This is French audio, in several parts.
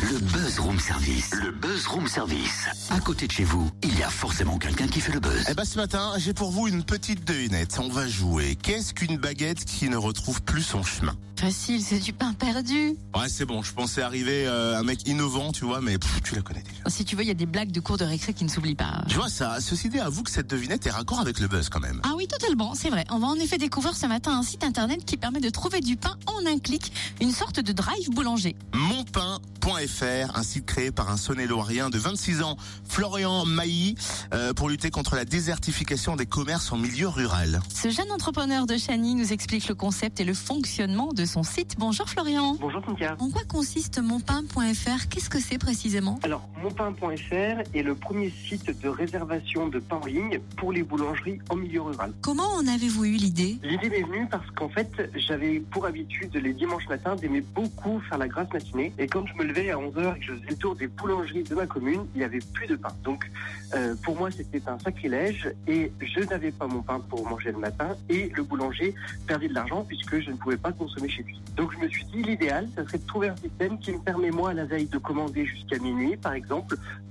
Le Buzz Room Service. Le Buzz Room Service. À côté de chez vous, il y a forcément quelqu'un qui fait le buzz. Eh ben ce matin, j'ai pour vous une petite devinette. On va jouer. Qu'est-ce qu'une baguette qui ne retrouve plus son chemin? Facile, c'est du pain perdu. Ouais, c'est bon. Je pensais arriver euh, un mec innovant, tu vois, mais pff, tu la connais déjà. Si tu veux, il y a des blagues de cours de récré qui ne s'oublient pas. Tu vois ça. Ceci dit, avoue que cette devinette est raccord avec le buzz quand même. Ah oui, totalement, c'est vrai. On va en effet découvrir ce matin un site internet qui permet de trouver du pain en un clic, une sorte de drive boulanger. Monpain.fr, un site créé par un Saône-et-Loirien de 26 ans, Florian Mailly, euh, pour lutter contre la désertification des commerces en milieu rural. Ce jeune entrepreneur de Chani nous explique le concept et le fonctionnement de son site. Bonjour Florian. Bonjour Cynthia. En quoi consiste monpain.fr Qu'est-ce que c'est précisément? Alors, monpain.fr est le premier site de réservation de pain en ligne pour les boulangeries en milieu rural. Comment en avez-vous eu l'idée? L'idée m'est venue parce qu'en fait, j'avais pour habitude les dimanches matins d'aimer beaucoup faire la grasse matinée. Et quand je me levais à 11h et que je faisais le tour des boulangeries de ma commune, il n'y avait plus de pain. Donc, euh, pour moi, c'était un sacrilège et je n'avais pas mon pain pour manger le matin et le boulanger perdait de l'argent puisque je ne pouvais pas consommer chez lui. Donc, je me suis dit, l'idéal, ça serait de trouver un système qui me permet, moi, à la veille, de commander jusqu'à minuit, par exemple,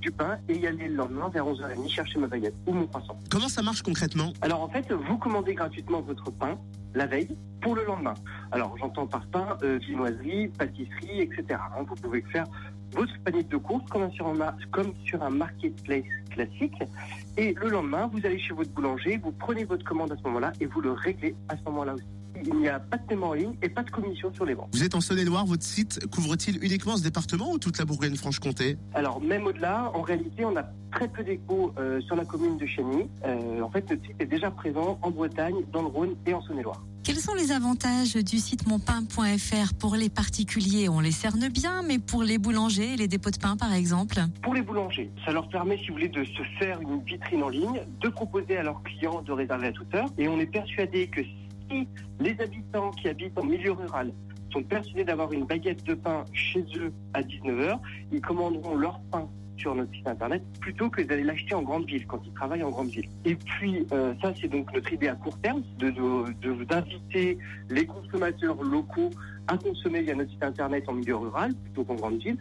du pain et y aller le lendemain vers 11h30 chercher ma baguette ou mon croissant. Comment ça marche concrètement? Alors en fait, vous commandez gratuitement votre pain la veille pour le lendemain. Alors j'entends par pain euh, viennoiserie, pâtisserie, etc. hein. Vous pouvez faire votre panier de courses comme sur un, mar- comme sur un marketplace classique. Et le lendemain, vous allez chez votre boulanger, vous prenez votre commande à ce moment-là et vous le réglez à ce moment-là aussi. Il n'y a pas de paiement en ligne et pas de commission sur les ventes. Vous êtes en Saône-et-Loire, votre site couvre-t-il uniquement ce département ou toute la Bourgogne-Franche-Comté? Alors même au-delà, en réalité, on a très peu d'écho euh, sur la commune de Chény. Euh, en fait, notre site est déjà présent en Bretagne, dans le Rhône et en Saône-et-Loire. Quels sont les avantages du site monpain.fr pour les particuliers? On les cerne bien, mais pour les boulangers et les dépôts de pain par exemple? Pour les boulangers, ça leur permet, si vous voulez, de se faire une vitrine en ligne, de proposer à leurs clients de réserver à toute heure. Et on est persuadé que si les habitants qui habitent en milieu rural sont persuadés d'avoir une baguette de pain chez eux à 19h, ils commanderont leur pain sur notre site internet plutôt que d'aller l'acheter en grande ville quand ils travaillent en grande ville. Et puis euh, ça c'est donc notre idée à court terme de de- d'inviter les consommateurs locaux à consommer via notre site internet en milieu rural plutôt qu'en grande ville.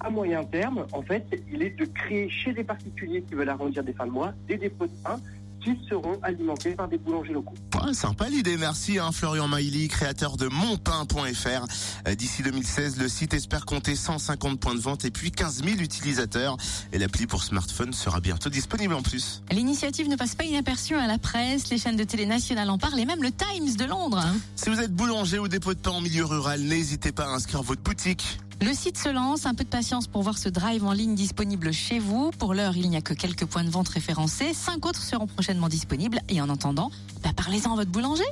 À moyen terme, en fait, il est de créer chez des particuliers qui veulent arrondir des fins de mois des dépôts de pain qui seront alimentés par des boulangers locaux. Ouais, sympa l'idée, merci hein, Florian Mailly, créateur de monpain.fr. Euh, D'ici 2016, le site espère compter 150 points de vente et puis 15 000 utilisateurs. Et l'appli pour smartphone sera bientôt disponible en plus. L'initiative ne passe pas inaperçue à la presse, les chaînes de télé nationales en parlent et même le Times de Londres. hein. Si vous êtes boulanger ou dépôt de pain en milieu rural, n'hésitez pas à inscrire votre boutique. Le site se lance, un peu de patience pour voir ce drive en ligne disponible chez vous. Pour l'heure, il n'y a que quelques points de vente référencés, cinq autres seront prochainement disponibles et en attendant, bah, parlez-en à votre boulanger.